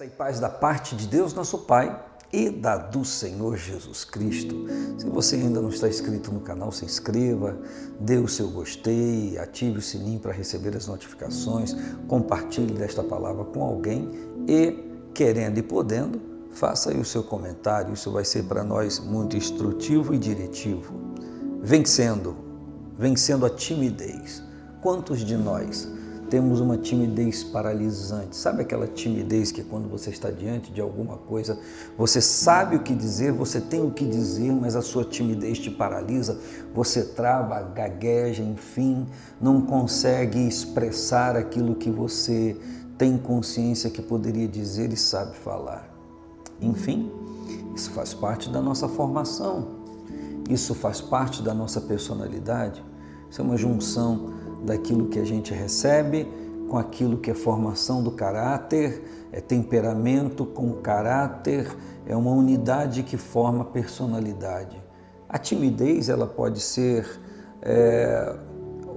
Graça e paz da parte de Deus, nosso Pai, e da do Senhor Jesus Cristo. Se você ainda não está inscrito no canal, se inscreva, dê o seu gostei, ative o sininho para receber as notificações, compartilhe desta palavra com alguém e, querendo e podendo, faça aí o seu comentário. Isso vai ser para nós muito instrutivo e diretivo. Vencendo, vencendo a timidez. Quantos de nós temos uma timidez paralisante. Sabe aquela timidez que quando você está diante de alguma coisa, você sabe o que dizer, você tem o que dizer, mas a sua timidez te paralisa, você trava, gagueja, enfim, não consegue expressar aquilo que você tem consciência que poderia dizer e sabe falar. Enfim, isso faz parte da nossa formação. Isso faz parte da nossa personalidade. Isso é uma junção daquilo que a gente recebe com aquilo que é formação do caráter, é temperamento com caráter, é uma unidade que forma personalidade. A timidez ela pode ser é,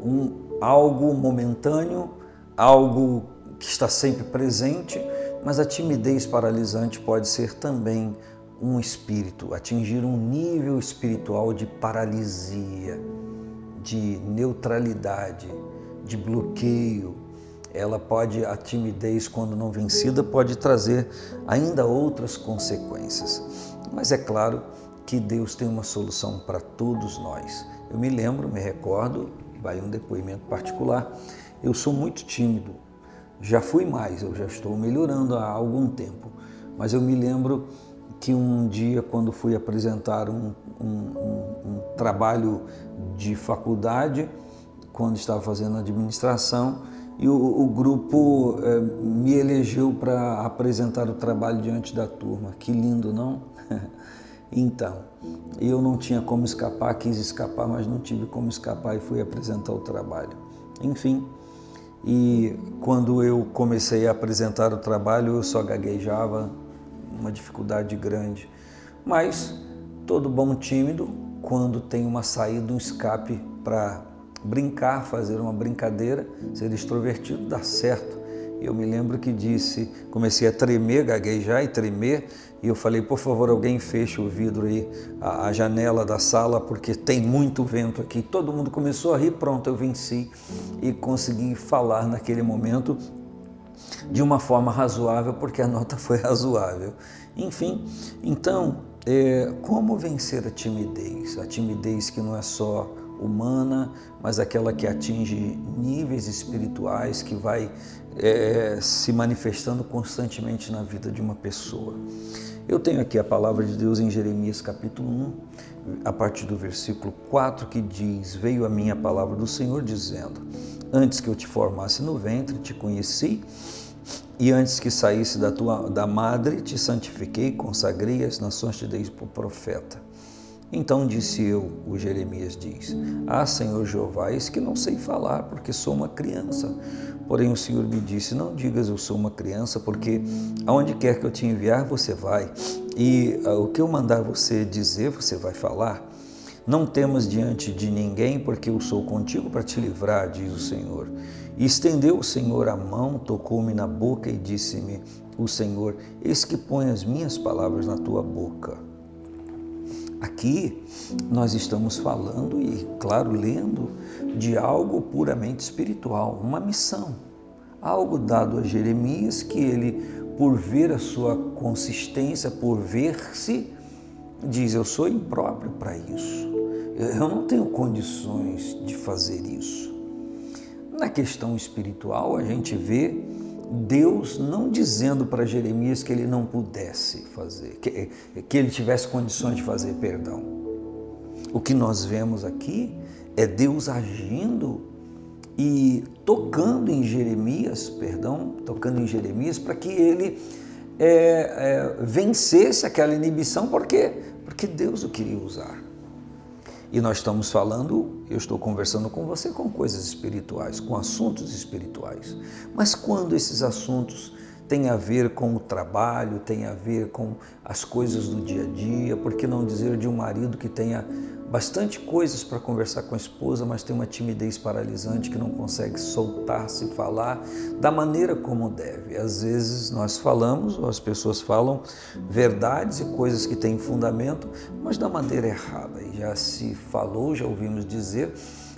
um, algo momentâneo, algo que está sempre presente, mas a timidez paralisante pode ser também um espírito, atingir um nível espiritual de paralisia de neutralidade, de bloqueio. Ela pode, a timidez, quando não vencida, pode trazer ainda outras consequências. Mas é claro que Deus tem uma solução para todos nós. Eu me lembro, me recordo, vai um depoimento particular, eu sou muito tímido. Já fui mais, eu já estou melhorando há algum tempo. Mas eu me lembro que um dia, quando fui apresentar um, um, um, trabalho de faculdade, quando estava fazendo administração, e o, o grupo eh, me elegeu para apresentar o trabalho diante da turma. Que lindo, não? então, eu não tinha como escapar, quis escapar, mas não tive como escapar e fui apresentar o trabalho. Enfim, e quando eu comecei a apresentar o trabalho, eu só gaguejava, uma dificuldade grande. Mas todo bom tímido, quando tem uma saída, um escape para brincar, fazer uma brincadeira, ser extrovertido, dá certo. Eu me lembro que disse, comecei a tremer, gaguejar e tremer, e eu falei, por favor, alguém feche o vidro aí, a, a, janela da sala, porque tem muito vento aqui. Todo mundo começou a rir, pronto, eu venci e consegui falar naquele momento de uma forma razoável, porque a nota foi razoável. Enfim, então, é, como vencer a timidez? A timidez que não é só humana, mas aquela que atinge níveis espirituais, que vai é, se manifestando constantemente na vida de uma pessoa. Eu tenho aqui a palavra de Deus em Jeremias capítulo 1, a partir do versículo 4, que diz: Veio a minha palavra do Senhor dizendo: Antes que eu te formasse no ventre, te conheci e antes que saísse da tua da madre, te santifiquei, consagrei as nações te dei por profeta. Então disse eu, o Jeremias diz: Ah, Senhor Jeová, eis que não sei falar, porque sou uma criança. Porém o Senhor me disse: Não digas eu sou uma criança, porque aonde quer que eu te enviar, você vai, e uh, o que eu mandar você dizer, você vai falar. Não temas diante de ninguém, porque eu sou contigo para te livrar, diz o Senhor. E estendeu o Senhor a mão, tocou-me na boca e disse-me: O Senhor, eis que põe as minhas palavras na tua boca. Aqui nós estamos falando e, claro, lendo de algo puramente espiritual, uma missão, algo dado a Jeremias que ele, por ver a sua consistência, por ver-se, diz: Eu sou impróprio para isso, eu não tenho condições de fazer isso. Na questão espiritual, a gente vê Deus não dizendo para Jeremias que ele não pudesse fazer, que, que ele tivesse condições de fazer perdão. O que nós vemos aqui é Deus agindo e tocando em Jeremias, perdão, tocando em Jeremias para que ele é, é, vencesse aquela inibição, por quê? Porque Deus o queria usar. E nós estamos falando, eu estou conversando com você com coisas espirituais, com assuntos espirituais. Mas quando esses assuntos têm a ver com o trabalho, têm a ver com as coisas do dia a dia, por que não dizer de um marido que tenha bastante coisas para conversar com a esposa, mas tem uma timidez paralisante que não consegue soltar-se falar da maneira como deve. Às vezes nós falamos, ou as pessoas falam verdades e coisas que têm fundamento, mas da maneira errada. E já se falou, já ouvimos dizer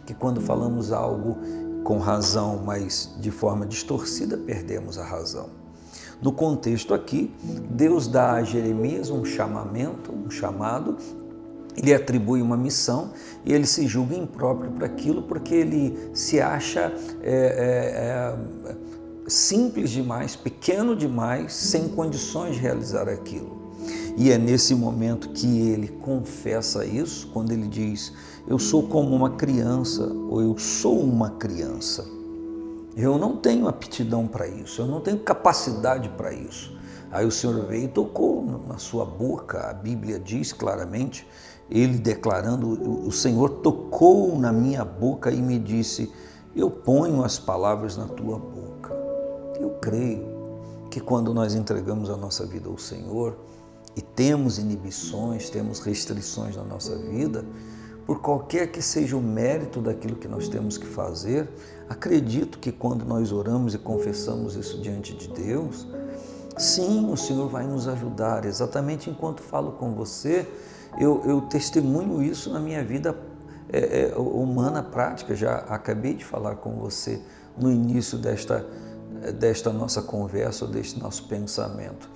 que quando falamos algo com razão, mas de forma distorcida, perdemos a razão. No contexto aqui, Deus dá a Jeremias um chamamento, um chamado ele atribui uma missão e ele se julga impróprio para aquilo porque ele se acha é, é, é, simples demais, pequeno demais, sem condições de realizar aquilo. E é nesse momento que ele confessa isso, quando ele diz: Eu sou como uma criança, ou eu sou uma criança. Eu não tenho aptidão para isso, eu não tenho capacidade para isso. Aí o Senhor veio e tocou na sua boca, a Bíblia diz claramente, ele declarando: O Senhor tocou na minha boca e me disse: Eu ponho as palavras na tua boca. Eu creio que quando nós entregamos a nossa vida ao Senhor e temos inibições, temos restrições na nossa vida, por qualquer que seja o mérito daquilo que nós temos que fazer, acredito que quando nós oramos e confessamos isso diante de Deus, sim, o Senhor vai nos ajudar. Exatamente enquanto falo com você, eu, eu testemunho isso na minha vida é, é, humana prática. Já acabei de falar com você no início desta, desta nossa conversa, deste nosso pensamento.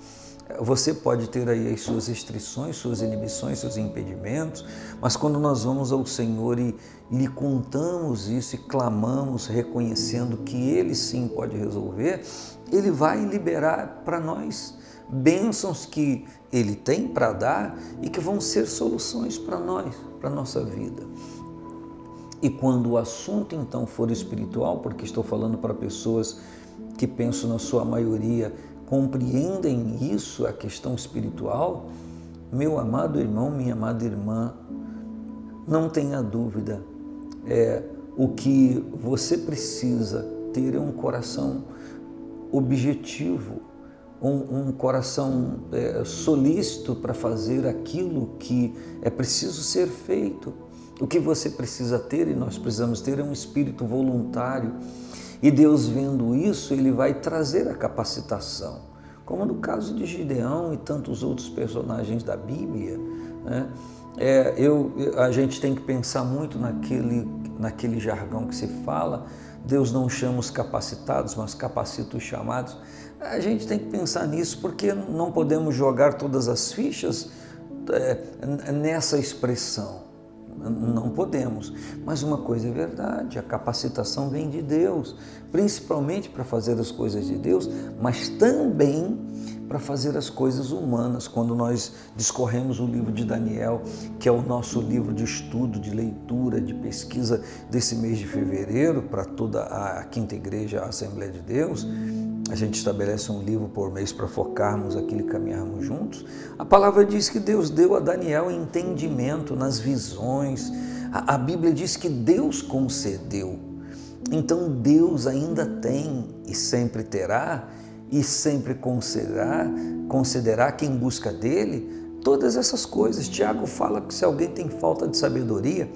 Você pode ter aí as suas restrições, suas inibições, seus impedimentos, mas quando nós vamos ao Senhor e lhe contamos isso e clamamos, reconhecendo que Ele sim pode resolver, Ele vai liberar para nós bênçãos que Ele tem para dar e que vão ser soluções para nós, para a nossa vida. E quando o assunto então for espiritual, porque estou falando para pessoas que penso na sua maioria compreendem isso, a questão espiritual, meu amado irmão, minha amada irmã, não tenha dúvida, é, o que você precisa ter é um coração objetivo, um, um coração é, solícito para fazer aquilo que é preciso ser feito. O que você precisa ter e nós precisamos ter é um espírito voluntário. E Deus, vendo isso, ele vai trazer a capacitação. Como no caso de Gideão e tantos outros personagens da Bíblia, né? é, eu, a gente tem que pensar muito naquele, naquele jargão que se fala Deus não chama os capacitados, mas capacita os chamados. A gente tem que pensar nisso porque não podemos jogar todas as fichas é, nessa expressão. Não podemos. Mas uma coisa é verdade: a capacitação vem de Deus, principalmente para fazer as coisas de Deus, mas também para fazer as coisas humanas. Quando nós discorremos o livro de Daniel, que é o nosso livro de estudo, de leitura, de pesquisa desse mês de fevereiro, para toda a quinta igreja, a Assembleia de Deus, a gente estabelece um livro por mês para focarmos aquilo e caminharmos juntos. A palavra diz que Deus deu a Daniel entendimento nas visões. A, a Bíblia diz que Deus concedeu. Então Deus ainda tem e sempre terá e sempre considerar, considerar quem busca dele todas essas coisas. Tiago fala que se alguém tem falta de sabedoria,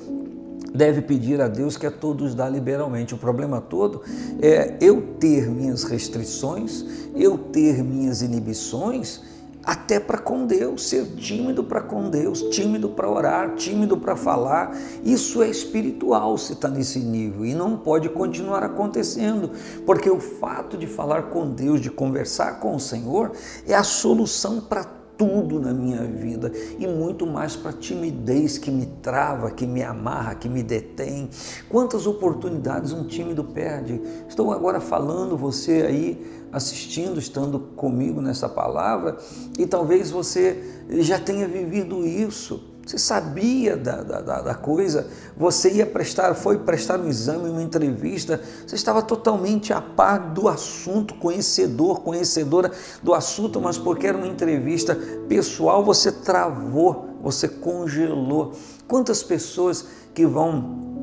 deve pedir a Deus que a todos dá liberalmente. O problema todo é eu ter minhas restrições, eu ter minhas inibições até para com Deus, ser tímido para com Deus, tímido para orar, tímido para falar. Isso é espiritual se está nesse nível e não pode continuar acontecendo, porque o fato de falar com Deus, de conversar com o Senhor, é a solução para tudo na minha vida e muito mais para a timidez que me trava, que me amarra, que me detém. Quantas oportunidades um tímido perde? Estou agora falando, você aí assistindo, estando comigo nessa palavra, e talvez você já tenha vivido isso. Você sabia da, da, da, coisa, você ia prestar, foi prestar um exame, uma entrevista, você estava totalmente a par do assunto, conhecedor, conhecedora do assunto, mas porque era uma entrevista pessoal, você travou, você congelou. Quantas pessoas que vão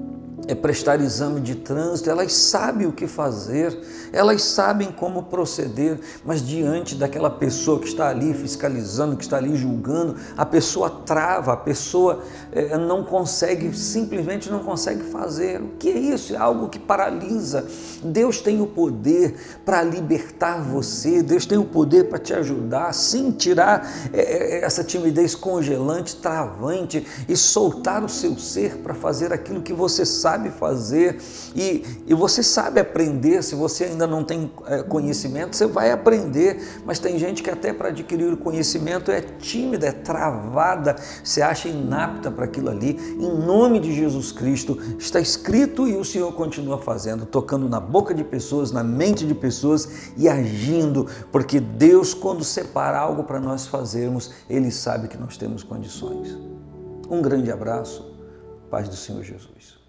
é prestar exame de trânsito, elas sabem o que fazer, elas sabem como proceder, mas diante daquela pessoa que está ali fiscalizando, que está ali julgando, a pessoa trava, a pessoa é, não consegue, simplesmente não consegue fazer. O que é isso? É algo que paralisa. Deus tem o poder para libertar você, Deus tem o poder para te ajudar, sim, tirar é, essa timidez congelante, travante e soltar o seu ser para fazer aquilo que você sabe sabe fazer e, e você sabe aprender. Se você ainda não tem é, conhecimento, você vai aprender. Mas tem gente que até para adquirir o conhecimento é tímida, é travada, se acha inapta para aquilo ali. Em nome de Jesus Cristo, está escrito e o Senhor continua fazendo, tocando na boca de pessoas, na mente de pessoas e agindo, porque Deus, quando separa algo para nós fazermos, Ele sabe que nós temos condições. Um grande abraço, paz do Senhor Jesus.